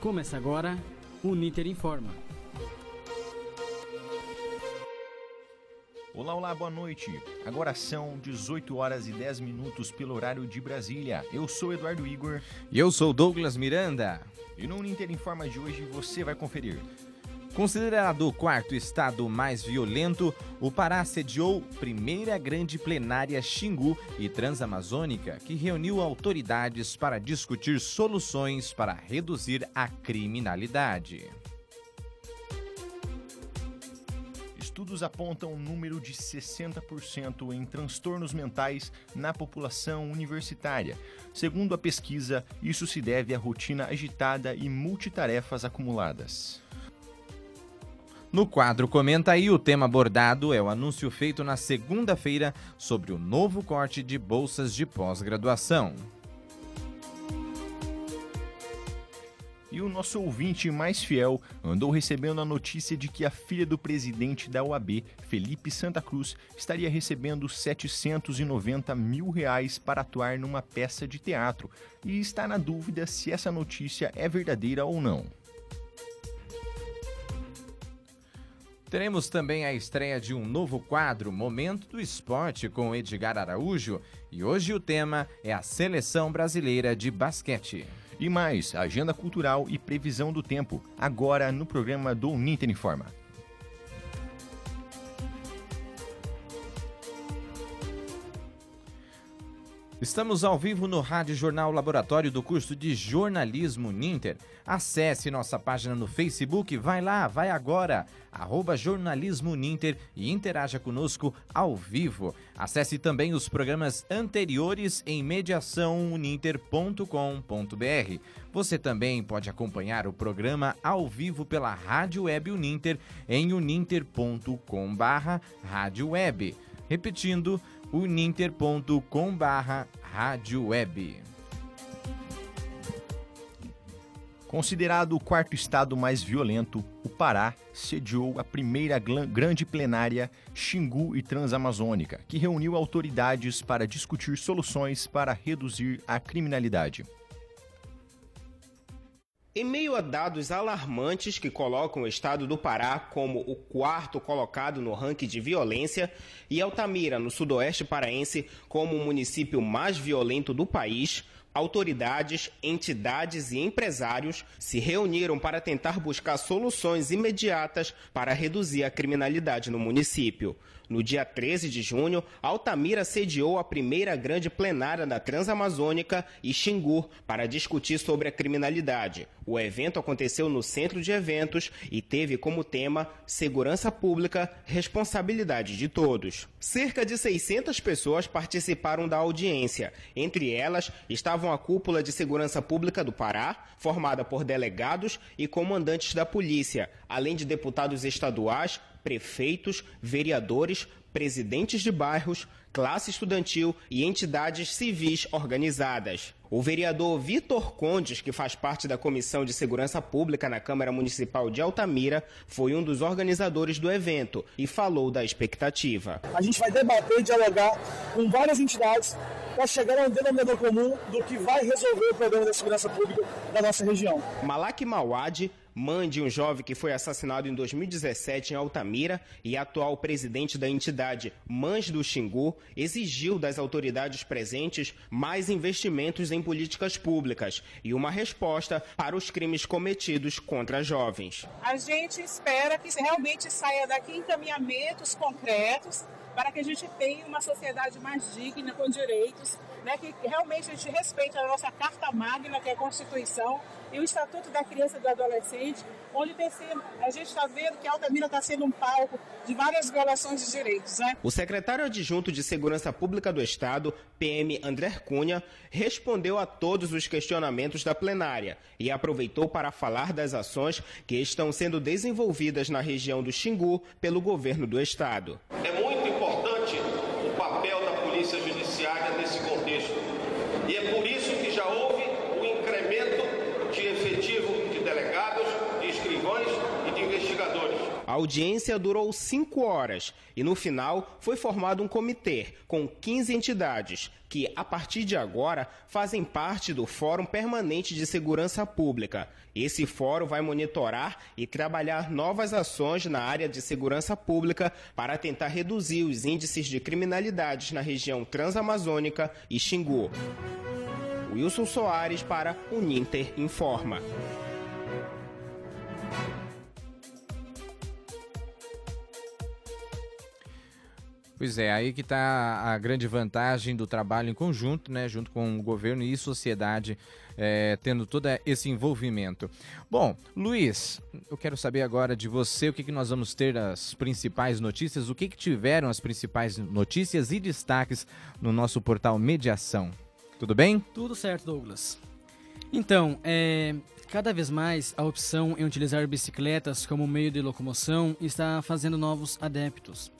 Começa agora o Ninter Informa. Olá, olá, boa noite. Agora são 18 horas e 10 minutos pelo horário de Brasília. Eu sou Eduardo Igor. E eu sou Douglas Miranda. E no Ninter Informa de hoje você vai conferir. Considerado o quarto estado mais violento, o Pará sediou primeira grande plenária Xingu e Transamazônica, que reuniu autoridades para discutir soluções para reduzir a criminalidade. Estudos apontam um número de 60% em transtornos mentais na população universitária. Segundo a pesquisa, isso se deve à rotina agitada e multitarefas acumuladas. No quadro Comenta aí, o tema abordado é o anúncio feito na segunda-feira sobre o novo corte de bolsas de pós-graduação. E o nosso ouvinte mais fiel andou recebendo a notícia de que a filha do presidente da OAB, Felipe Santa Cruz, estaria recebendo 790 mil reais para atuar numa peça de teatro e está na dúvida se essa notícia é verdadeira ou não. Teremos também a estreia de um novo quadro, Momento do Esporte, com Edgar Araújo. E hoje o tema é a Seleção Brasileira de Basquete. E mais, agenda cultural e previsão do tempo, agora no programa do Ninter Informa. Estamos ao vivo no Rádio Jornal Laboratório do curso de Jornalismo Ninter. Acesse nossa página no Facebook, vai lá, vai agora, arroba Jornalismo Ninter e interaja conosco ao vivo. Acesse também os programas anteriores em mediaçãouninter.com.br. Você também pode acompanhar o programa ao vivo pela Rádio Web Uninter em uninter.com barra. Repetindo, uninter.com barra rádio web. Considerado o quarto estado mais violento, o Pará sediou a primeira grande plenária Xingu e Transamazônica, que reuniu autoridades para discutir soluções para reduzir a criminalidade. Em meio a dados alarmantes que colocam o estado do Pará como o quarto colocado no ranking de violência e Altamira, no sudoeste paraense, como o município mais violento do país, autoridades, entidades e empresários se reuniram para tentar buscar soluções imediatas para reduzir a criminalidade no município. No dia 13 de junho, Altamira sediou a primeira grande plenária da Transamazônica e Xingu para discutir sobre a criminalidade. O evento aconteceu no centro de eventos e teve como tema Segurança Pública, Responsabilidade de Todos. Cerca de 600 pessoas participaram da audiência. Entre elas estavam a Cúpula de Segurança Pública do Pará, formada por delegados e comandantes da polícia, além de deputados estaduais, prefeitos, vereadores, presidentes de bairros, classe estudantil e entidades civis organizadas. O vereador Vitor Condes, que faz parte da Comissão de Segurança Pública na Câmara Municipal de Altamira, foi um dos organizadores do evento e falou da expectativa. A gente vai debater e dialogar com várias entidades para chegar a um denominador comum do que vai resolver o problema da segurança pública da nossa região. Malak Mawad mãe de um jovem que foi assassinado em 2017 em Altamira e atual presidente da entidade Mães do Xingu, exigiu das autoridades presentes mais investimentos em políticas públicas e uma resposta para os crimes cometidos contra jovens. A gente espera que realmente saia daqui encaminhamentos concretos para que a gente tenha uma sociedade mais digna, com direitos, né, que realmente a gente respeite a nossa Carta Magna, que é a Constituição, e o Estatuto da Criança e do Adolescente, onde a gente está vendo que Altamira está sendo um palco de várias violações de direitos. Né? O secretário adjunto de Segurança Pública do Estado, PM André Cunha, respondeu a todos os questionamentos da plenária e aproveitou para falar das ações que estão sendo desenvolvidas na região do Xingu pelo governo do Estado. É muito importante o papel da Polícia Judiciária nesse contexto. E é por isso que já houve o um incremento de efetivo de delegados, de escrivães e de investigadores. A audiência durou cinco horas e, no final, foi formado um comitê com 15 entidades que, a partir de agora, fazem parte do Fórum Permanente de Segurança Pública. Esse fórum vai monitorar e trabalhar novas ações na área de segurança pública para tentar reduzir os índices de criminalidade na região transamazônica e Xingu. Wilson Soares para o Ninter Informa. Pois é, aí que está a grande vantagem do trabalho em conjunto, né, junto com o governo e sociedade, é, tendo todo esse envolvimento. Bom, Luiz, eu quero saber agora de você o que, que nós vamos ter as principais notícias, o que, que tiveram as principais notícias e destaques no nosso portal Mediação. Tudo bem? Tudo certo, Douglas. Então, é, cada vez mais a opção em utilizar bicicletas como meio de locomoção está fazendo novos adeptos.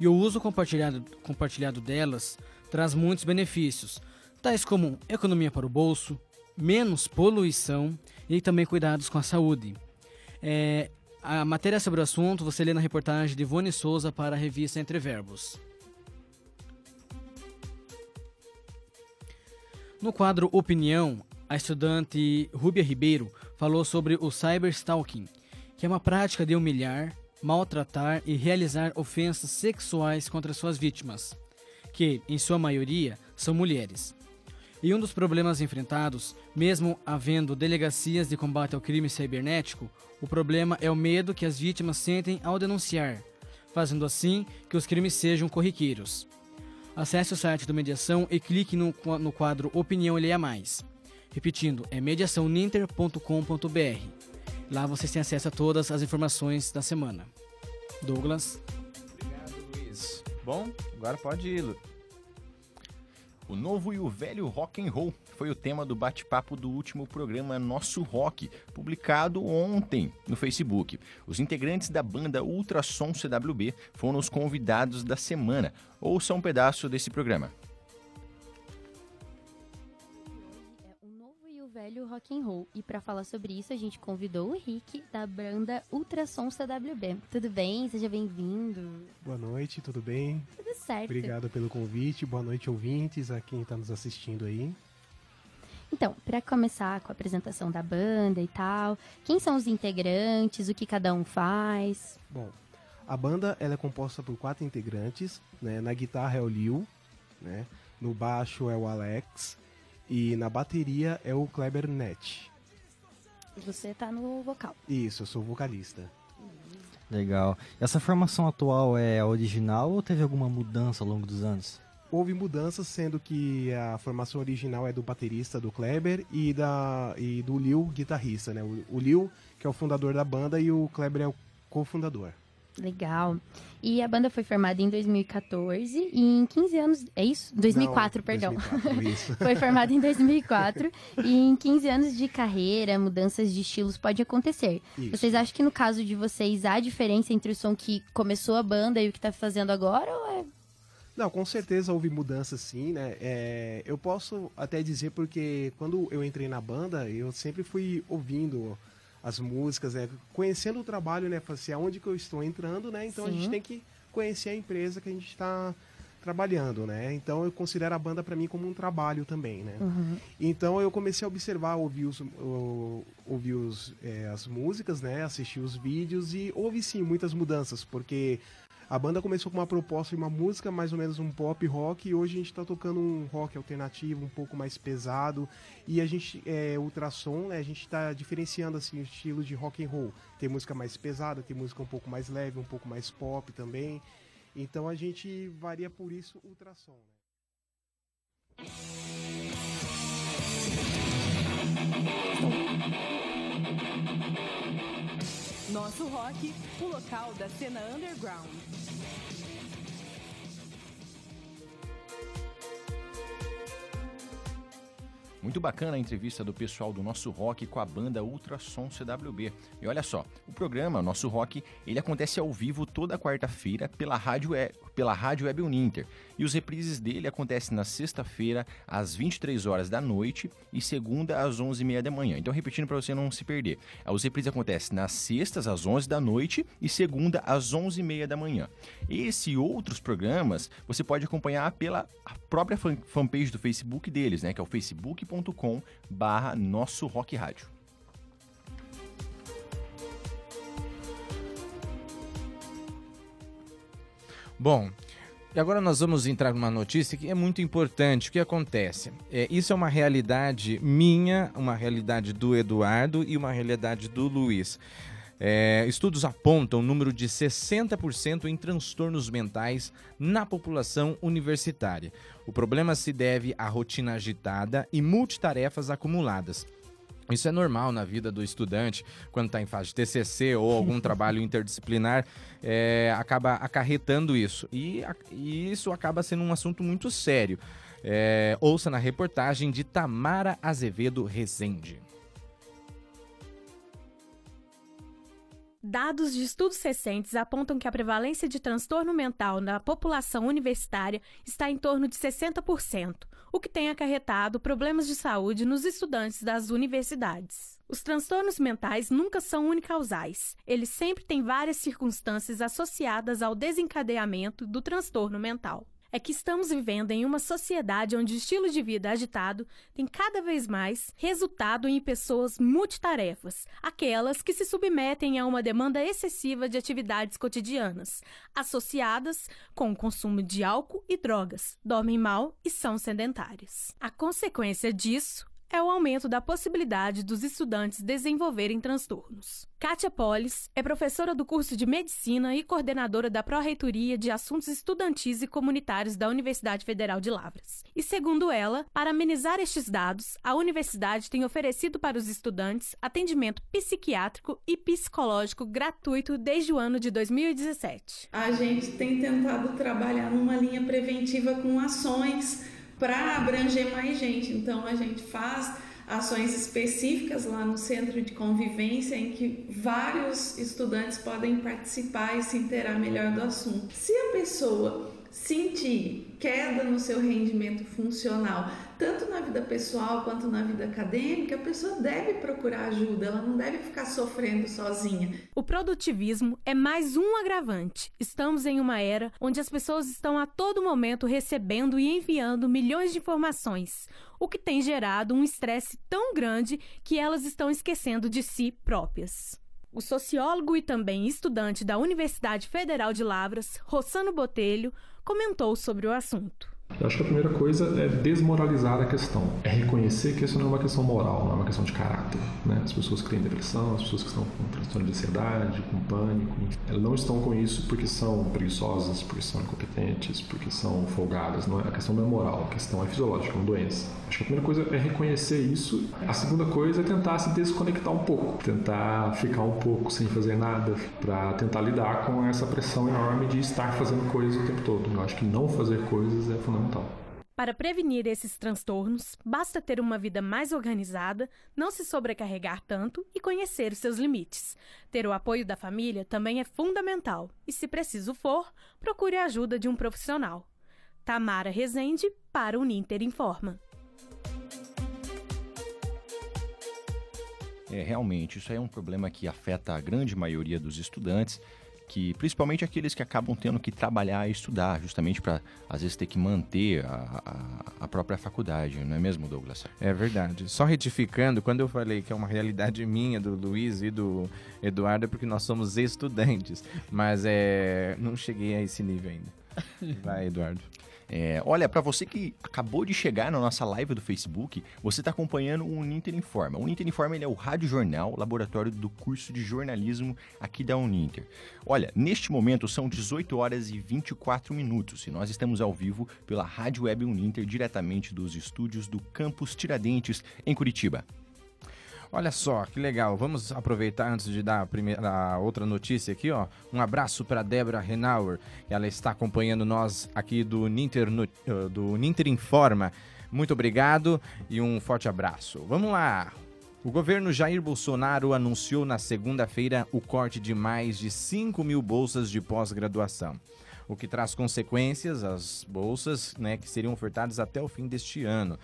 E o uso compartilhado, compartilhado delas traz muitos benefícios, tais como economia para o bolso, menos poluição e também cuidados com a saúde. É, a matéria sobre o assunto você lê na reportagem de Ivone Souza para a revista Entre Verbos. No quadro Opinião, a estudante Rúbia Ribeiro falou sobre o cyberstalking, que é uma prática de humilhar, maltratar e realizar ofensas sexuais contra suas vítimas, que, em sua maioria, são mulheres. E um dos problemas enfrentados, mesmo havendo delegacias de combate ao crime cibernético, o problema é o medo que as vítimas sentem ao denunciar, fazendo assim que os crimes sejam corriqueiros. Acesse o site do Mediação e clique no, no quadro Opinião Leia Mais. Repetindo, é mediaçãoninter.com.br. Lá vocês têm acesso a todas as informações da semana. Douglas. Obrigado, Luiz. Bom, agora pode ir, Lu. O novo e o velho rock and roll foi o tema do bate-papo do último programa Nosso Rock, publicado ontem no Facebook. Os integrantes da banda Ultrassom CWB foram os convidados da semana. Ouça um pedaço desse programa. Velho rock and roll. E para falar sobre isso, a gente convidou o Rick da banda Ultrassom CWB. Tudo bem? Seja bem-vindo. Boa noite, tudo bem? Tudo certo. Obrigado pelo convite. Boa noite, ouvintes, a quem está nos assistindo aí. Então, para começar com a apresentação da banda e tal, quem são os integrantes, o que cada um faz? Bom, a banda ela é composta por quatro integrantes, né? Na guitarra é o Liu, né? No baixo é o Alex, e na bateria é o Kleber Net. Você tá no vocal. Isso, eu sou vocalista. Legal. Essa formação atual é a original ou teve alguma mudança ao longo dos anos? Houve mudanças, sendo que a formação original é do baterista do Kleber e, da, e do Liu, guitarrista, né? O, o Liu, que é o fundador da banda, e o Kleber é o cofundador. Legal. E a banda foi formada em 2014 e em 15 anos. É isso? 2004, Não, perdão. 2004, isso. foi formada em 2004 e em 15 anos de carreira, mudanças de estilos pode acontecer. Isso. Vocês acham que no caso de vocês há diferença entre o som que começou a banda e o que tá fazendo agora? Ou é Não, com certeza houve mudança sim, né? É, eu posso até dizer porque quando eu entrei na banda, eu sempre fui ouvindo as músicas, né? Conhecendo o trabalho, né? Assim, aonde que eu estou entrando, né? Então a Sim. gente tem que conhecer a empresa que a gente está trabalhando, né? Então eu considero a banda para mim como um trabalho também, né? Então eu comecei a observar, ouvir, os, ouvir os, é, as músicas, né? Assistir os vídeos e houve sim muitas mudanças, porque a banda começou com uma proposta de uma música mais ou menos um pop rock e hoje a gente está tocando um rock alternativo um pouco mais pesado e a gente é ultrassom, né? A gente está diferenciando assim o estilo de rock and roll. Tem música mais pesada, tem música um pouco mais leve, um pouco mais pop também. Então a gente varia por isso ultrassom. Né? Nosso rock, o local da cena underground. Muito bacana a entrevista do pessoal do Nosso Rock com a banda Ultrassom CWB. E olha só, o programa Nosso Rock, ele acontece ao vivo toda quarta-feira pela Rádio, pela Rádio Web Uninter. E os reprises dele acontecem na sexta-feira, às 23 horas da noite e segunda às 11h30 da manhã. Então, repetindo para você não se perder. Os reprises acontecem nas sextas às 11 da noite e segunda às 11h30 da manhã. Esse e outros programas você pode acompanhar pela própria fanpage do Facebook deles, né? Que é o facebook.com barra Nosso Rock Rádio. Bom, e agora nós vamos entrar numa notícia que é muito importante. O que acontece? É, isso é uma realidade minha, uma realidade do Eduardo e uma realidade do Luiz. É, estudos apontam o número de 60% em transtornos mentais na população universitária. O problema se deve à rotina agitada e multitarefas acumuladas. Isso é normal na vida do estudante, quando está em fase de TCC ou algum trabalho interdisciplinar, é, acaba acarretando isso. E, e, isso acaba sendo um assunto muito sério. É, ouça na reportagem de Tamara Azevedo Rezende. Dados de estudos recentes apontam que a prevalência de transtorno mental na população universitária está em torno de 60%, o que tem acarretado problemas de saúde nos estudantes das universidades. Os transtornos mentais nunca são unicausais. Eles sempre têm várias circunstâncias associadas ao desencadeamento do transtorno mental é que estamos vivendo em uma sociedade onde o estilo de vida agitado tem cada vez mais resultado em pessoas multitarefas, aquelas que se submetem a uma demanda excessiva de atividades cotidianas, associadas com o consumo de álcool e drogas, dormem mal e são sedentárias. A consequência disso é o aumento da possibilidade dos estudantes desenvolverem transtornos. Kátia Polis é professora do curso de Medicina e coordenadora da Pró-Reitoria de Assuntos Estudantis e Comunitários da Universidade Federal de Lavras. E segundo ela, para amenizar estes dados, a universidade tem oferecido para os estudantes atendimento psiquiátrico e psicológico gratuito desde o ano de 2017. A gente tem tentado trabalhar numa linha preventiva com ações para abranger mais gente. Então a gente faz ações específicas lá no centro de convivência em que vários estudantes podem participar e se inteirar melhor do assunto. Se a pessoa sentir queda no seu rendimento funcional, tanto na vida pessoal quanto na vida acadêmica, a pessoa deve procurar ajuda, ela não deve ficar sofrendo sozinha. O produtivismo é mais um agravante. Estamos em uma era onde as pessoas estão a todo momento recebendo e enviando milhões de informações, o que tem gerado um estresse tão grande que elas estão esquecendo de si próprias. O sociólogo e também estudante da Universidade Federal de Lavras, Rossano Botelho, comentou sobre o assunto. Eu acho que a primeira coisa é desmoralizar a questão. É reconhecer que isso não é uma questão moral, não é uma questão de caráter. Né? As pessoas que têm depressão, as pessoas que estão com transtorno de ansiedade, com pânico, elas não estão com isso porque são preguiçosas, porque são incompetentes, porque são folgadas. Não é, a questão não é moral, a questão é fisiológica, é uma doença. Acho que a primeira coisa é reconhecer isso. A segunda coisa é tentar se desconectar um pouco, tentar ficar um pouco sem fazer nada, para tentar lidar com essa pressão enorme de estar fazendo coisas o tempo todo. Eu acho que não fazer coisas é fundamental. Para prevenir esses transtornos, basta ter uma vida mais organizada, não se sobrecarregar tanto e conhecer os seus limites. Ter o apoio da família também é fundamental e, se preciso for, procure a ajuda de um profissional. Tamara Rezende, para o Ninter Informa. É, realmente, isso é um problema que afeta a grande maioria dos estudantes que principalmente aqueles que acabam tendo que trabalhar e estudar, justamente para às vezes ter que manter a, a, a, própria faculdade, não é mesmo, Douglas? É verdade. Só retificando, quando eu falei que é uma realidade minha, do Luiz e do Eduardo, é porque nós somos estudantes, mas é, não cheguei a esse nível ainda. Vai, Eduardo. É, olha, para você que acabou de chegar na nossa live do Facebook, você está acompanhando o Uninter Informa. O Uninter Informa ele é o rádio jornal, laboratório do curso de jornalismo aqui da Uninter. Olha, neste momento são 18 horas e 24 minutos e nós estamos ao vivo pela Rádio Web Uninter, diretamente dos estúdios do Campus Tiradentes, em Curitiba. Olha só, que legal. Vamos aproveitar antes de dar a, primeira, a outra notícia aqui, ó. Um abraço para Débora Renauer. Ela está acompanhando nós aqui do Ninter, uh, do Ninter Informa. Muito obrigado e um forte abraço. Vamos lá. O governo Jair Bolsonaro anunciou na segunda-feira o corte de mais de 5 mil bolsas de pós-graduação, o que traz consequências às bolsas né, que seriam ofertadas até o fim deste ano.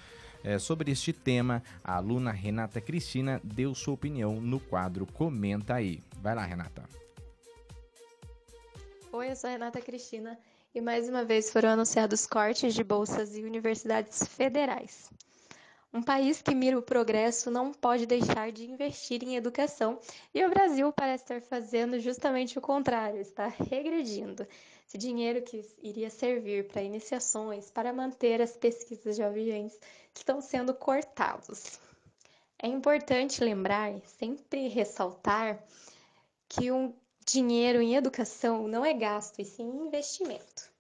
É, sobre este tema, a aluna Renata Cristina deu sua opinião no quadro Comenta aí. Vai lá, Renata. Oi, eu sou a Renata Cristina e mais uma vez foram anunciados cortes de bolsas e universidades federais. Um país que mira o progresso não pode deixar de investir em educação e o Brasil parece estar fazendo justamente o contrário, está regredindo. Esse dinheiro que iria servir para iniciações, para manter as pesquisas jovens, estão sendo cortados. É importante lembrar, sempre ressaltar, que um dinheiro em educação não é gasto, e sim investimento.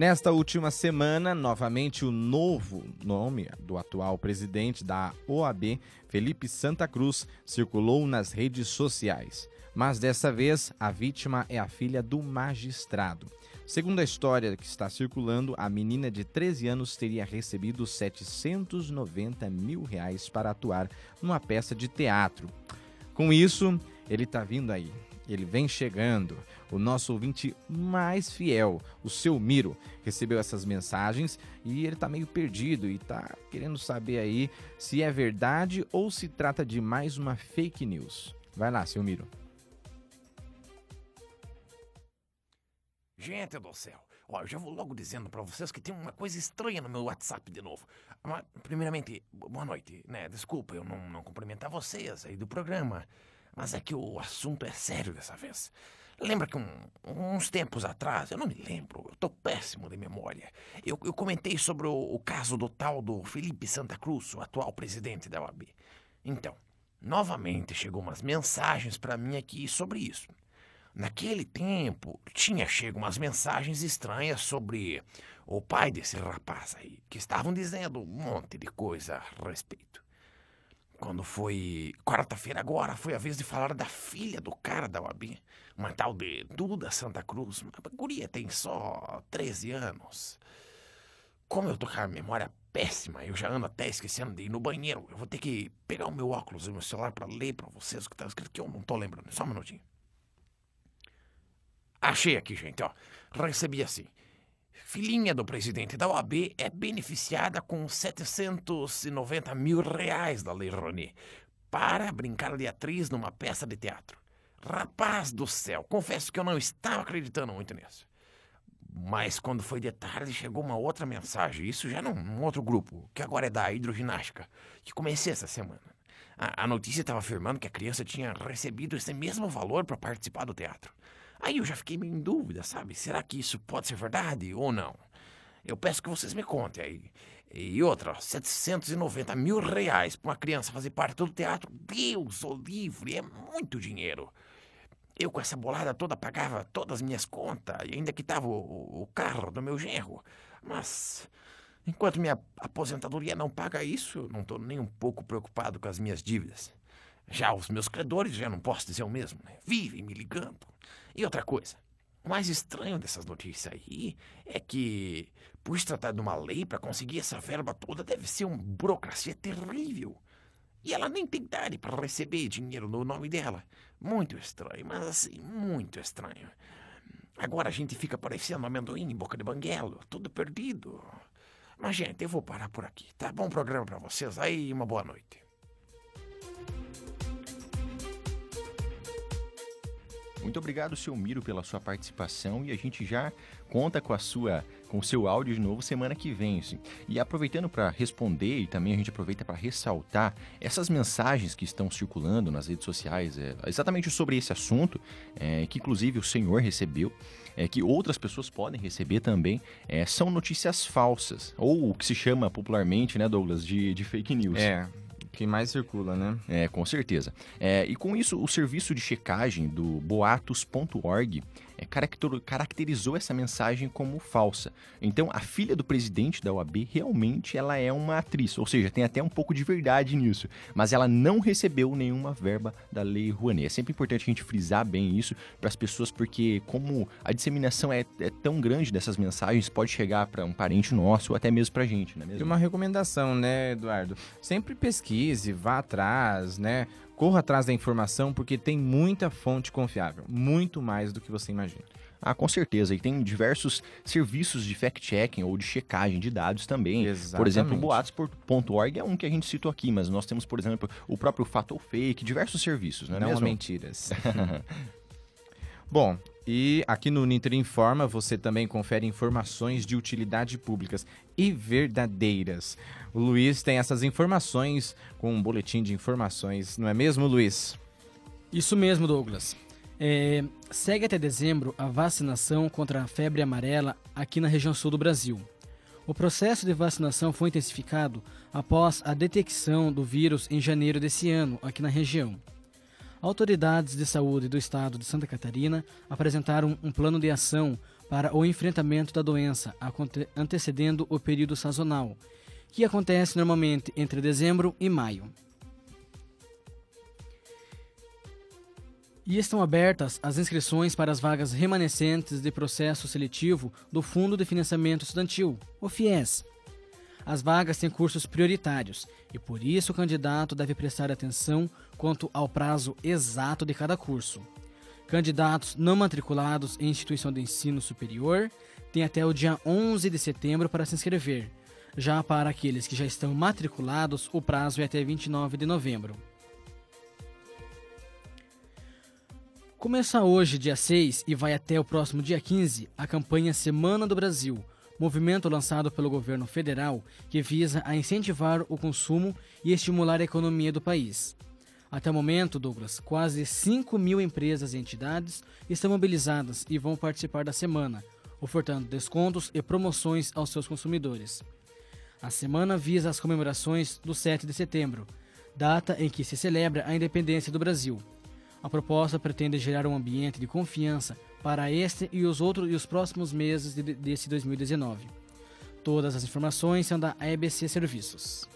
Nesta última semana, novamente o novo nome do atual presidente da OAB, Felipe Santa Cruz, circulou nas redes sociais. Mas dessa vez, a vítima é a filha do magistrado. Segundo a história que está circulando, a menina de 13 anos teria recebido 790 mil reais para atuar numa peça de teatro. Com isso, ele está vindo aí. Ele vem chegando. O nosso ouvinte mais fiel, o seu Miro, recebeu essas mensagens e ele está meio perdido e está querendo saber aí se é verdade ou se trata de mais uma fake news. Vai lá, seu Miro. Gente do céu, ó, eu já vou logo dizendo para vocês que tem uma coisa estranha no meu WhatsApp de novo. Mas, primeiramente, boa noite, né? Desculpa eu não, não cumprimentar vocês aí do programa, mas é que o assunto é sério dessa vez. Lembra que um, uns tempos atrás, eu não me lembro, eu tô péssimo de memória, eu, eu comentei sobre o, o caso do tal do Felipe Santa Cruz, o atual presidente da OAB. Então, novamente chegou umas mensagens para mim aqui sobre isso. Naquele tempo, tinha chego umas mensagens estranhas sobre o pai desse rapaz aí, que estavam dizendo um monte de coisa a respeito. Quando foi quarta-feira agora, foi a vez de falar da filha do cara da UAB, uma tal de Duda Santa Cruz. A guria tem só 13 anos. Como eu tô com a memória péssima, eu já ando até esquecendo de ir no banheiro. Eu vou ter que pegar o meu óculos e o meu celular para ler para vocês o que tá escrito que eu não tô lembrando. Só um minutinho. Achei aqui, gente, ó. Recebi assim. Filhinha do presidente da OAB é beneficiada com 790 mil reais da Lei Rouanet para brincar de atriz numa peça de teatro. Rapaz do céu, confesso que eu não estava acreditando muito nisso. Mas quando foi de tarde, chegou uma outra mensagem, isso já num, num outro grupo, que agora é da hidroginástica, que comecei essa semana. A, a notícia estava afirmando que a criança tinha recebido esse mesmo valor para participar do teatro. Aí eu já fiquei meio em dúvida, sabe? Será que isso pode ser verdade ou não? Eu peço que vocês me contem aí. E outra, 790 mil reais para uma criança fazer parte do teatro. Deus o livre, é muito dinheiro. Eu com essa bolada toda pagava todas as minhas contas e ainda quitava o, o carro do meu genro. Mas enquanto minha aposentadoria não paga isso, não estou nem um pouco preocupado com as minhas dívidas. Já os meus credores, já não posso dizer o mesmo, né? Vivem me ligando. E outra coisa, o mais estranho dessas notícias aí é que, por se tratar de uma lei para conseguir essa verba toda, deve ser uma burocracia terrível. E ela nem tem idade para receber dinheiro no nome dela. Muito estranho, mas assim, muito estranho. Agora a gente fica parecendo amendoim em boca de banguelo, tudo perdido. Mas, gente, eu vou parar por aqui, tá? Bom programa para vocês aí uma boa noite. Muito obrigado, seu Miro, pela sua participação e a gente já conta com a sua, com o seu áudio de novo semana que vem. Assim. E aproveitando para responder e também a gente aproveita para ressaltar essas mensagens que estão circulando nas redes sociais, é, exatamente sobre esse assunto, é, que inclusive o senhor recebeu. É, que outras pessoas podem receber também, é, são notícias falsas, ou o que se chama popularmente, né, Douglas, de, de fake news. É, que mais circula, né? É, com certeza. É, e com isso, o serviço de checagem do boatos.org caracterizou essa mensagem como falsa. Então, a filha do presidente da OAB realmente ela é uma atriz, ou seja, tem até um pouco de verdade nisso, mas ela não recebeu nenhuma verba da Lei Rouanet. É sempre importante a gente frisar bem isso para as pessoas, porque como a disseminação é, é, tão grande dessas mensagens, pode chegar para um parente nosso ou até mesmo para a gente, né? E uma recomendação, né, Eduardo? Sempre pesquise, vá atrás, né? Corra atrás da informação, porque tem muita fonte confiável, muito mais do que você imagina. Ah, com certeza. E tem diversos serviços de fact-checking ou de checagem de dados também. Exatamente. Por exemplo, o boatos.org é um que a gente citou aqui, mas nós temos, por exemplo, o próprio Fato ou Fake, diversos serviços, não é não mesmo? mentiras. Bom, e aqui no Ninter Informa você também confere informações de utilidade públicas e verdadeiras. O Luiz tem essas informações com um boletim de informações, não é mesmo, Luiz? Isso mesmo, Douglas. É, segue até dezembro a vacinação contra a febre amarela aqui na região sul do Brasil. O processo de vacinação foi intensificado após a detecção do vírus em janeiro desse ano aqui na região. Autoridades de saúde do estado de Santa Catarina apresentaram um plano de ação para o enfrentamento da doença, antecedendo o período sazonal, que acontece normalmente entre dezembro e maio. E estão abertas as inscrições para as vagas remanescentes de processo seletivo do Fundo de Financiamento Estudantil, o FIES. As vagas têm cursos prioritários e por isso o candidato deve prestar atenção quanto ao prazo exato de cada curso. Candidatos não matriculados em instituição de ensino superior têm até o dia 11 de setembro para se inscrever. Já para aqueles que já estão matriculados, o prazo é até 29 de novembro. Começa hoje, dia 6, e vai até o próximo dia 15, a campanha Semana do Brasil, movimento lançado pelo governo federal que visa a incentivar o consumo e estimular a economia do país. Até o momento, Douglas, quase 5 mil empresas e entidades estão mobilizadas e vão participar da semana, ofertando descontos e promoções aos seus consumidores. A semana visa as comemorações do 7 de setembro, data em que se celebra a independência do Brasil. A proposta pretende gerar um ambiente de confiança para este e os outros e os próximos meses de, desse 2019. Todas as informações são da ABC Serviços.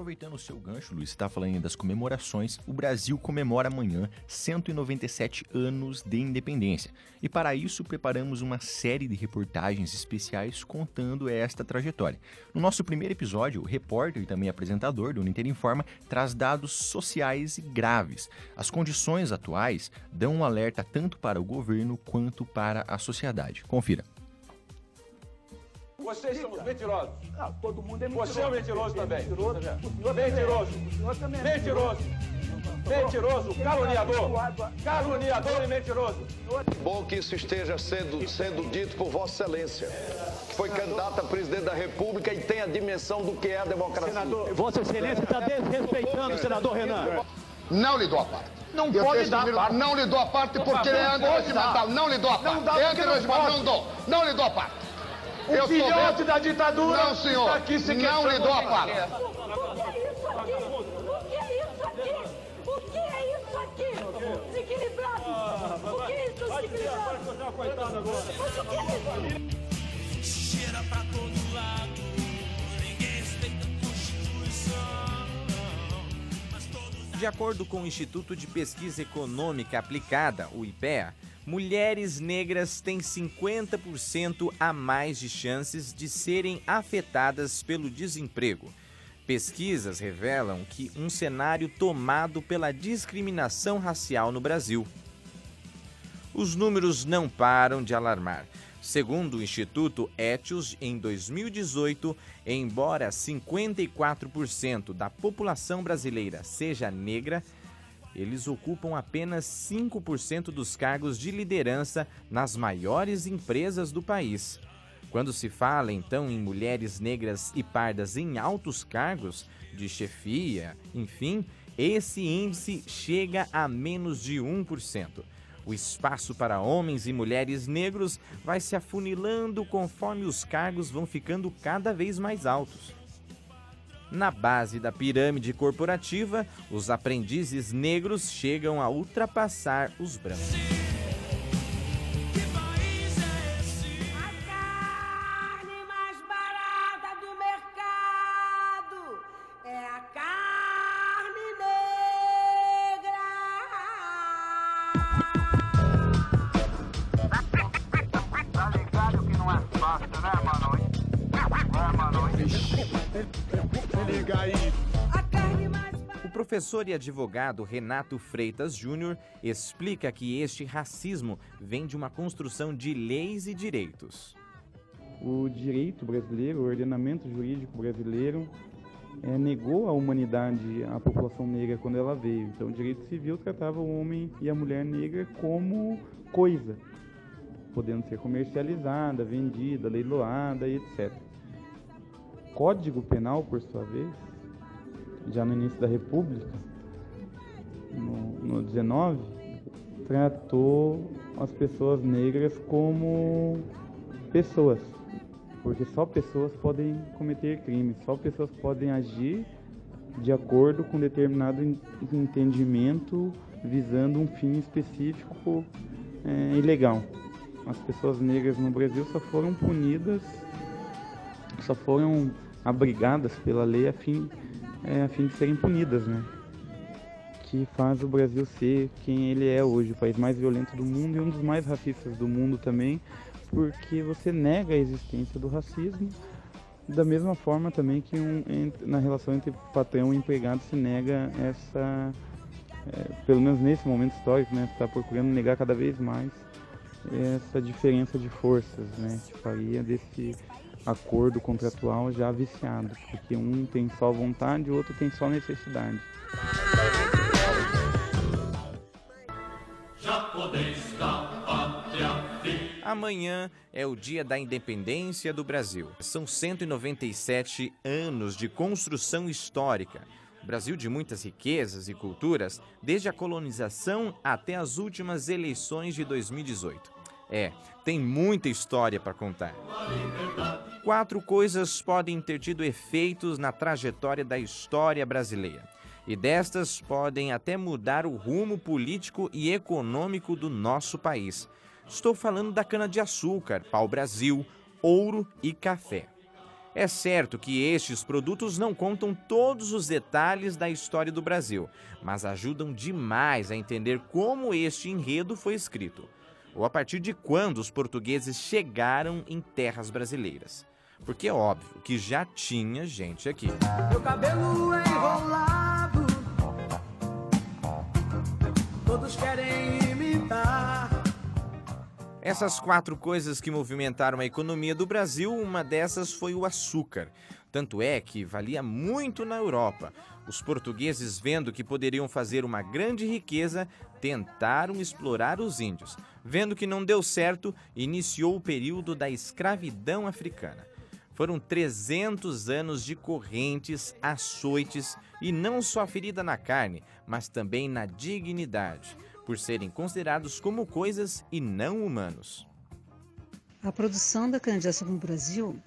Aproveitando o seu gancho, Luiz, está falando das comemorações. O Brasil comemora amanhã 197 anos de independência. E para isso preparamos uma série de reportagens especiais contando esta trajetória. No nosso primeiro episódio, o repórter e também apresentador do Uninter Informa traz dados sociais e graves. As condições atuais dão um alerta tanto para o governo quanto para a sociedade. Confira. Vocês são os mentirosos. Não, todo mundo é mentiroso. Você é um mentiroso também. Mentiroso. Mentiroso. Mentiroso. Mentiroso. Caluniador. Caluniador e mentiroso. Bom que isso esteja sendo, sendo dito por Vossa Excelência, que foi candidato a presidente da República e tem a dimensão do que é a democracia. Senador, Vossa Excelência está desrespeitando o senador Renan. Não lhe dou a parte. Não eu pode dar a parte. Não lhe dou a parte porque ele é antirregimental. Não lhe dou a parte. Não, é antirregimental. Não dou. Não lhe dou a parte. O eu filhote sou... da ditadura não, senhor. está aqui se Não lhe dou a parte. O que é isso aqui? Desequilibrado! O que é isso, desequilibrado? Mas o que é isso? Cheira pra todo lado, ninguém respeita a Constituição. De acordo com o Instituto de Pesquisa Econômica Aplicada, o IPEA, mulheres negras têm 50% a mais de chances de serem afetadas pelo desemprego. Pesquisas revelam que um cenário tomado pela discriminação racial no Brasil. Os números não param de alarmar. Segundo o Instituto Etios, em 2018, embora 54% da população brasileira seja negra, eles ocupam apenas 5% dos cargos de liderança nas maiores empresas do país. Quando se fala então em mulheres negras e pardas em altos cargos, de chefia, enfim, esse índice chega a menos de 1%. O espaço para homens e mulheres negros vai se afunilando conforme os cargos vão ficando cada vez mais altos. Na base da pirâmide corporativa, os aprendizes negros chegam a ultrapassar os brancos. carne mais barata do mercado é a carne negra. Tá ligado que não é fácil, né, mano? É, mano. Se liga aí. O professor e advogado Renato Freitas Júnior explica que este racismo vem de uma construção de leis e direitos. O direito brasileiro, o ordenamento jurídico brasileiro, eh, negou a humanidade à população negra quando ela veio. Então, o direito civil tratava o homem e a mulher negra como coisa, podendo ser comercializada, vendida, leiloada e etc. Código Penal, por sua vez, já no início da República, no, no 19, tratou as pessoas negras como pessoas, porque só pessoas podem cometer crimes, só pessoas podem agir de acordo com determinado en- entendimento visando um fim específico é, ilegal. As pessoas negras no Brasil só foram punidas, só foram abrigadas pela lei a fim, é, a fim de serem punidas, né? Que faz o Brasil ser quem ele é hoje, o país mais violento do mundo e um dos mais racistas do mundo também, porque você nega a existência do racismo da mesma forma também que um, na relação entre patrão e empregado se nega essa, é, pelo menos nesse momento histórico, né, está procurando negar cada vez mais essa diferença de forças, né, que faria desse acordo contratual já viciado, porque um tem só vontade, o outro tem só necessidade. Amanhã é o dia da independência do Brasil. São 197 anos de construção histórica. O Brasil de muitas riquezas e culturas, desde a colonização até as últimas eleições de 2018. É, tem muita história para contar. Quatro coisas podem ter tido efeitos na trajetória da história brasileira. E destas podem até mudar o rumo político e econômico do nosso país. Estou falando da cana-de-açúcar, pau-brasil, ouro e café. É certo que estes produtos não contam todos os detalhes da história do Brasil, mas ajudam demais a entender como este enredo foi escrito, ou a partir de quando os portugueses chegaram em terras brasileiras. Porque é óbvio que já tinha gente aqui. Meu cabelo é enrolado, todos querem imitar. Essas quatro coisas que movimentaram a economia do Brasil, uma dessas foi o açúcar. Tanto é que valia muito na Europa. Os portugueses, vendo que poderiam fazer uma grande riqueza, tentaram explorar os índios. Vendo que não deu certo, iniciou o período da escravidão africana. Foram 300 anos de correntes, açoites e não só ferida na carne, mas também na dignidade, por serem considerados como coisas e não humanos. A produção da cana-de-açúcar no Brasil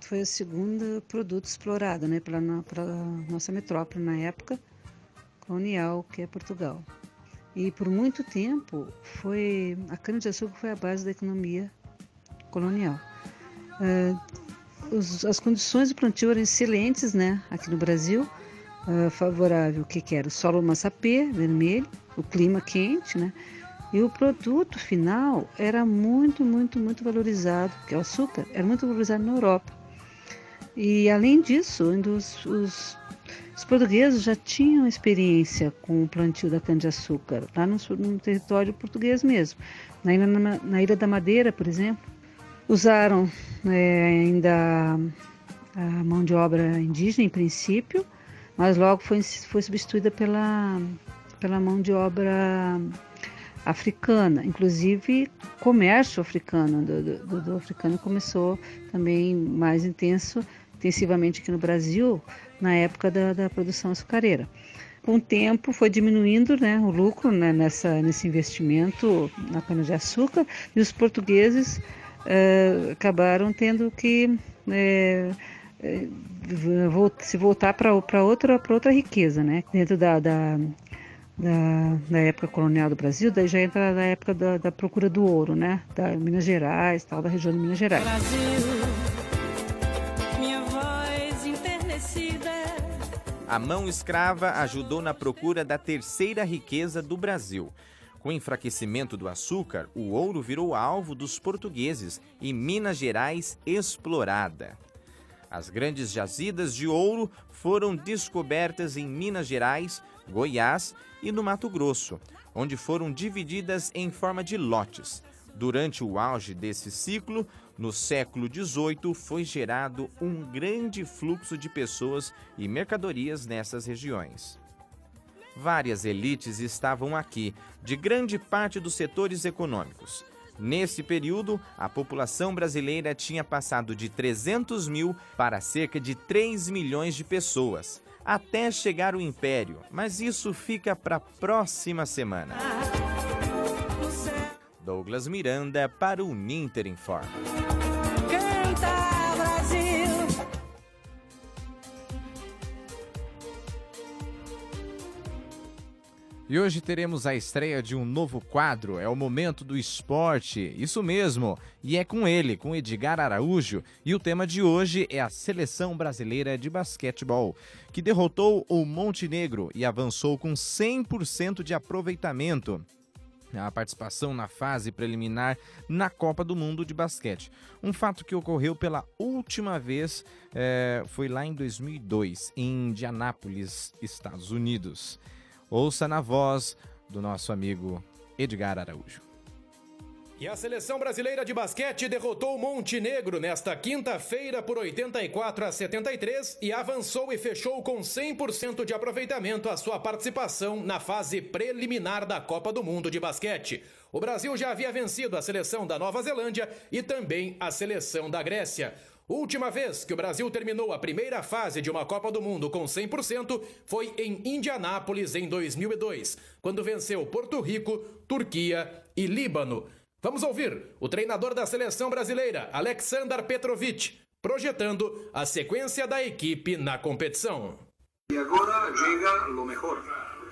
foi o segundo produto explorado né, pela, pela nossa metrópole na época colonial, que é Portugal. E por muito tempo foi a cana-de-açúcar foi a base da economia colonial. Ah, os- as condições de plantio eram excelentes né, aqui no Brasil, ah, favorável, o que, que era? O solo massapê, vermelho, o clima quente, né? E o produto final era muito, muito, muito valorizado, que é o açúcar, era muito valorizado na Europa. E além disso, os, os, os portugueses já tinham experiência com o plantio da cana-de-açúcar, lá no, no território português mesmo. Na na, na Ilha da Madeira, por exemplo, usaram eh, ainda a mão de obra indígena em princípio, mas logo foi, foi substituída pela, pela mão de obra africana, inclusive comércio africano do- do- do africano começou também mais intenso, intensivamente aqui no Brasil na época da, da produção açucareira. Com o tempo foi diminuindo né, o lucro né, nessa, nesse investimento na cana-de-açúcar e os portugueses eh, acabaram tendo que eh, vol- se voltar para outra, outra riqueza, né? Dentro da, da, da, da época colonial do Brasil, daí já entra na época da, da procura do ouro, né? Da Minas Gerais, tal, da região de Minas Gerais. enternecida. A mão escrava ajudou na procura da terceira riqueza do Brasil. Com o enfraquecimento do açúcar, o ouro virou alvo dos portugueses e Minas Gerais explorada. As grandes jazidas de ouro foram descobertas em Minas Gerais, Goiás e no Mato Grosso, onde foram divididas em forma de lotes. Durante o auge desse ciclo, no século XVIII, foi gerado um grande fluxo de pessoas e mercadorias nessas regiões. Várias elites estavam aqui, de grande parte dos setores econômicos. Nesse período, a população brasileira tinha passado de 300 mil para cerca de 3 milhões de pessoas, até chegar o Império, mas isso fica para a próxima semana. Douglas Miranda para o Ninter Informa. E hoje teremos a estreia de um novo quadro, é o Momento do Esporte, isso mesmo, e é com ele, com Edgar Araújo, e o tema de hoje é a Seleção Brasileira de Basquetebol, que derrotou o Montenegro e avançou com 100% de aproveitamento. A participação na fase preliminar na Copa do Mundo de Basquete. Um fato que ocorreu pela última vez eh, foi lá em 2002, em Indianápolis, Estados Unidos. Ouça na voz do nosso amigo Edgar Araújo. E a seleção brasileira de basquete derrotou Montenegro nesta quinta-feira por 84 a 73 e avançou e fechou com 100% de aproveitamento a sua participação na fase preliminar da Copa do Mundo de basquete. O Brasil já havia vencido a seleção da Nova Zelândia e também a seleção da Grécia. Última vez que o Brasil terminou a primeira fase de uma Copa do Mundo com 100% foi em Indianápolis em 2002, quando venceu Porto Rico, Turquia e Líbano. Vamos ouvir o treinador da seleção brasileira, Aleksandar Petrovic, projetando a sequência da equipe na competição. Y ahora llega lo mejor.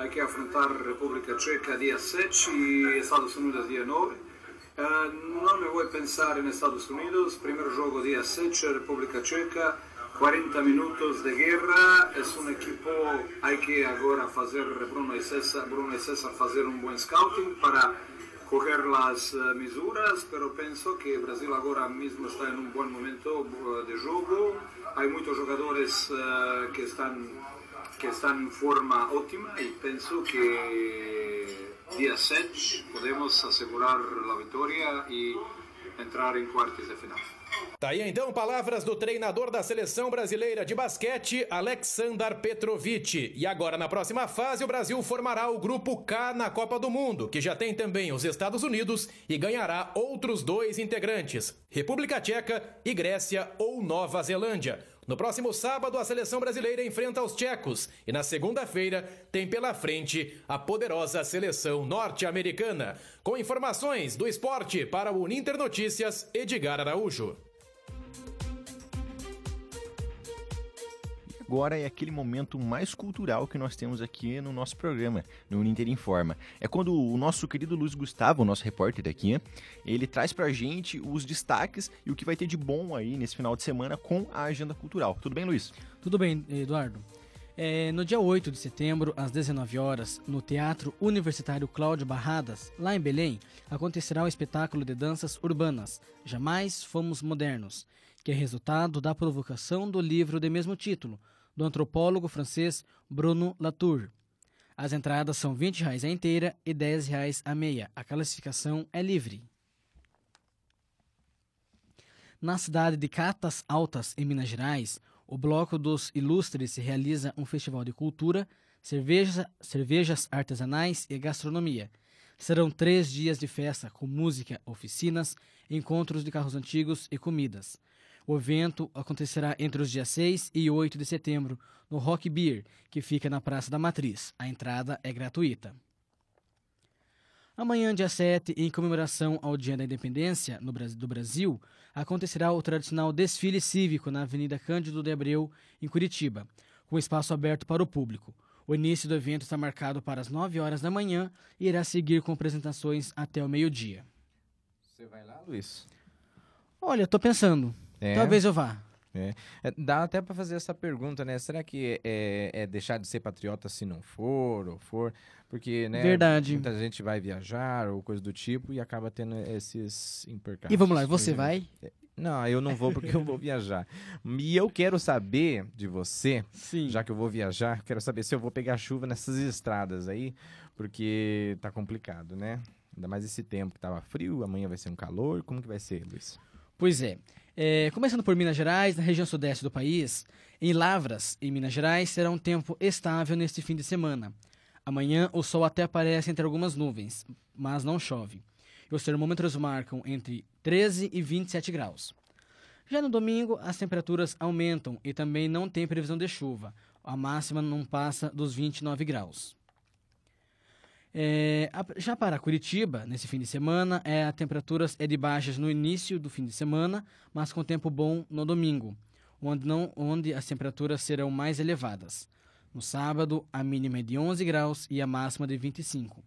Hay que afrontar República Checa día 7 y Estados Unidos día 9. No me voy a pensar en Estados Unidos. Primer juego día 7, República Checa. 40 minutos de guerra. Es un equipo, hay que ahora hacer Bruno y César, Bruno y César hacer un buen scouting para coger las eh, misuras, pero penso que Brasil agora mismo está en un buen momento eh, de juego. Hay muchos jugadores eh, que están que están en forma óptima y pienso que día 7 podemos asegurar la victoria y entrar en cuartos de final. Tá aí então palavras do treinador da seleção brasileira de basquete, Aleksandar Petrovic. E agora, na próxima fase, o Brasil formará o grupo K na Copa do Mundo, que já tem também os Estados Unidos e ganhará outros dois integrantes: República Tcheca e Grécia ou Nova Zelândia. No próximo sábado, a seleção brasileira enfrenta os tchecos e na segunda-feira tem pela frente a poderosa seleção norte-americana. Com informações do esporte para o Uninter Notícias, Edgar Araújo. Agora é aquele momento mais cultural que nós temos aqui no nosso programa, no Uninter Informa. É quando o nosso querido Luiz Gustavo, nosso repórter daqui, ele traz pra gente os destaques e o que vai ter de bom aí nesse final de semana com a agenda cultural. Tudo bem, Luiz? Tudo bem, Eduardo. É, no dia 8 de setembro, às 19 horas, no Teatro Universitário Cláudio Barradas, lá em Belém, acontecerá o espetáculo de danças urbanas Jamais Fomos Modernos, que é resultado da provocação do livro de mesmo título, do antropólogo francês Bruno Latour. As entradas são 20 reais a inteira e 10 reais a meia. A classificação é livre. Na cidade de Catas Altas, em Minas Gerais, o Bloco dos Ilustres realiza um festival de cultura, cerveja, cervejas artesanais e gastronomia. Serão três dias de festa com música, oficinas, encontros de carros antigos e comidas. O evento acontecerá entre os dias 6 e 8 de setembro no Rock Beer, que fica na Praça da Matriz. A entrada é gratuita. Amanhã, dia 7, em comemoração ao Dia da Independência do Brasil, acontecerá o tradicional desfile cívico na Avenida Cândido de Abreu, em Curitiba, com espaço aberto para o público. O início do evento está marcado para as 9 horas da manhã e irá seguir com apresentações até o meio-dia. Você vai lá, Luiz? Olha, tô pensando. É? Talvez eu vá. É. É, Dá até pra fazer essa pergunta, né? Será que é, é deixar de ser patriota se não for ou for? Porque, né? Verdade. Muita gente vai viajar ou coisa do tipo e acaba tendo esses impercáveis. E vamos lá, você vai? É, Não, eu não vou porque eu vou viajar. E eu quero saber de você, já que eu vou viajar, quero saber se eu vou pegar chuva nessas estradas aí, porque tá complicado, né? Ainda mais esse tempo que tava frio, amanhã vai ser um calor. Como que vai ser, Luiz? Pois é. É, Começando por Minas Gerais, na região sudeste do país, em Lavras, em Minas Gerais, será um tempo estável neste fim de semana. Amanhã o sol até aparece entre algumas nuvens, mas não chove. E os termômetros marcam entre 13 e 27 graus. Já no domingo, as temperaturas aumentam e também não tem previsão de chuva. A máxima não passa dos 29 graus. É, já para Curitiba, nesse fim de semana, é, a temperaturas é de baixas no início do fim de semana, mas com tempo bom no domingo, onde, não, onde as temperaturas serão mais elevadas. No sábado, a mínima é de 11 graus e a máxima de 25.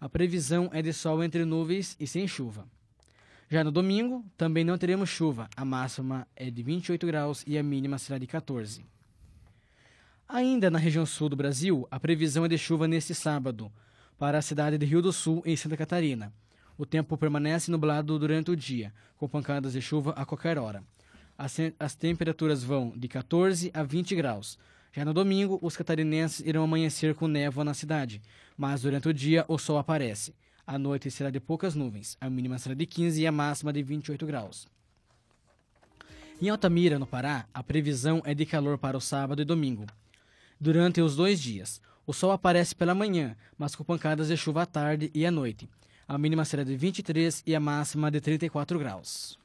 A previsão é de sol entre nuvens e sem chuva. Já no domingo, também não teremos chuva, a máxima é de 28 graus e a mínima será de 14. Ainda na região sul do Brasil, a previsão é de chuva neste sábado, para a cidade de Rio do Sul, em Santa Catarina. O tempo permanece nublado durante o dia, com pancadas de chuva a qualquer hora. As, as temperaturas vão de 14 a 20 graus. Já no domingo, os catarinenses irão amanhecer com névoa na cidade, mas durante o dia o sol aparece. A noite será de poucas nuvens, a mínima será de 15 e a máxima de 28 graus. Em Altamira, no Pará, a previsão é de calor para o sábado e domingo. Durante os dois dias, o sol aparece pela manhã, mas com pancadas de chuva à tarde e à noite. A mínima será de 23 e a máxima de 34 graus.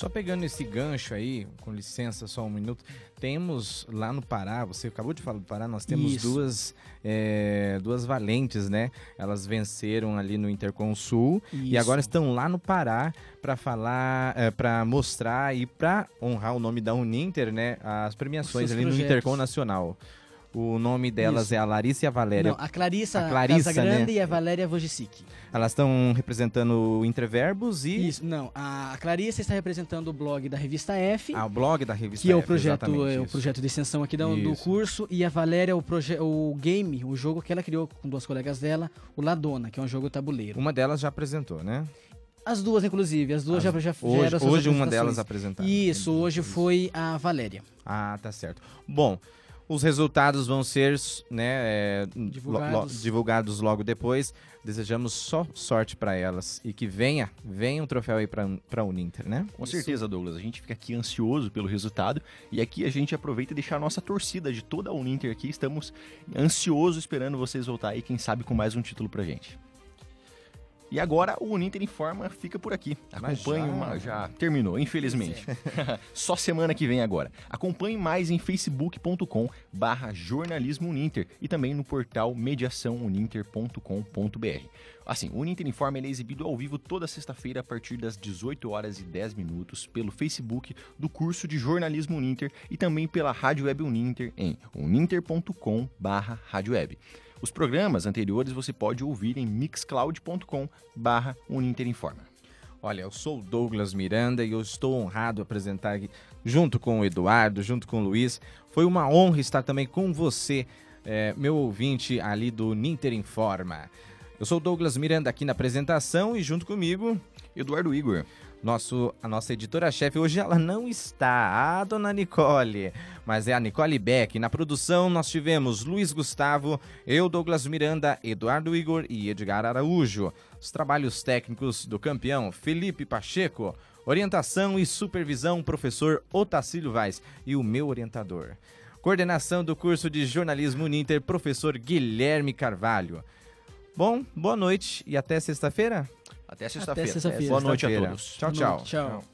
Só pegando esse gancho aí, com licença, só um minuto. Temos lá no Pará, você acabou de falar do Pará, nós temos Isso. duas, é, duas valentes, né? Elas venceram ali no Intercom Sul e Isso. agora estão lá no Pará para falar, é, para mostrar e para honrar o nome da Uninter, né? As premiações ali no projetos. Intercom Nacional. O nome delas Isso. é a Larissa e a Valéria. Não, a Clarissa, A Clarissa, Casagrande né? e a Valéria Vojicic. Elas estão representando o Interverbos e Isso, não. A Clarissa está representando o blog da revista F, ah, o blog da revista que é o F, projeto, é o projeto de extensão aqui do, curso, e a Valéria o, proje o game, o jogo que ela criou com duas colegas dela, o Ladona, que é um jogo tabuleiro. Uma delas já apresentou, né? As duas, inclusive, as duas As- já, já hoje- hoje uma delas apresentaram. Isso, hoje foi a Valéria. Ah, tá certo. Bom, os resultados vão ser né, é, lo- lo- Divulgados. divulgados logo depois. Desejamos só sorte para elas e que venha, venha um troféu aí para para Uninter, né? Com certeza, Douglas. A gente fica aqui ansioso pelo resultado e aqui a gente aproveita e deixar a nossa torcida de toda a Uninter aqui. Estamos ansiosos esperando vocês voltar aí, quem sabe com mais um título pra gente. E agora o Uninter Informa fica por aqui. Mas Acompanhe já? uma. Já terminou, infelizmente. Só semana que vem agora. Acompanhe mais em facebook.com barra jornalismo Uninter e também no portal mediaçãouninter.com.br. Assim, o Uninter Informa é exibido ao vivo toda sexta-feira a partir das 18 horas e 10 minutos pelo Facebook do curso de jornalismo Uninter e também pela Rádio Web Uninter em uninter.com barra. Os programas anteriores você pode ouvir em mixcloud.com barra Uninter Informa. Olha, eu sou o Douglas Miranda e eu estou honrado a apresentar aqui, junto com o Eduardo, junto com o Luiz. Foi uma honra estar também com você, é, meu ouvinte ali do Ninter Informa. Eu sou o Douglas Miranda aqui na apresentação e junto comigo, Eduardo Igor. Nosso, a nossa editora-chefe hoje ela não está, a dona Nicole, mas é a Nicole Beck. Na produção nós tivemos Luiz Gustavo, eu, Douglas Miranda, Eduardo Igor e Edgar Araújo. Os trabalhos técnicos do campeão Felipe Pacheco. Orientação e supervisão, professor Otacílio Vaz e o meu orientador. Coordenação do curso de jornalismo Uninter, professor Guilherme Carvalho. Bom, boa noite e até sexta-feira. Até sexta-feira. sexta-feira. Boa noite a todos. Tchau, tchau. tchau.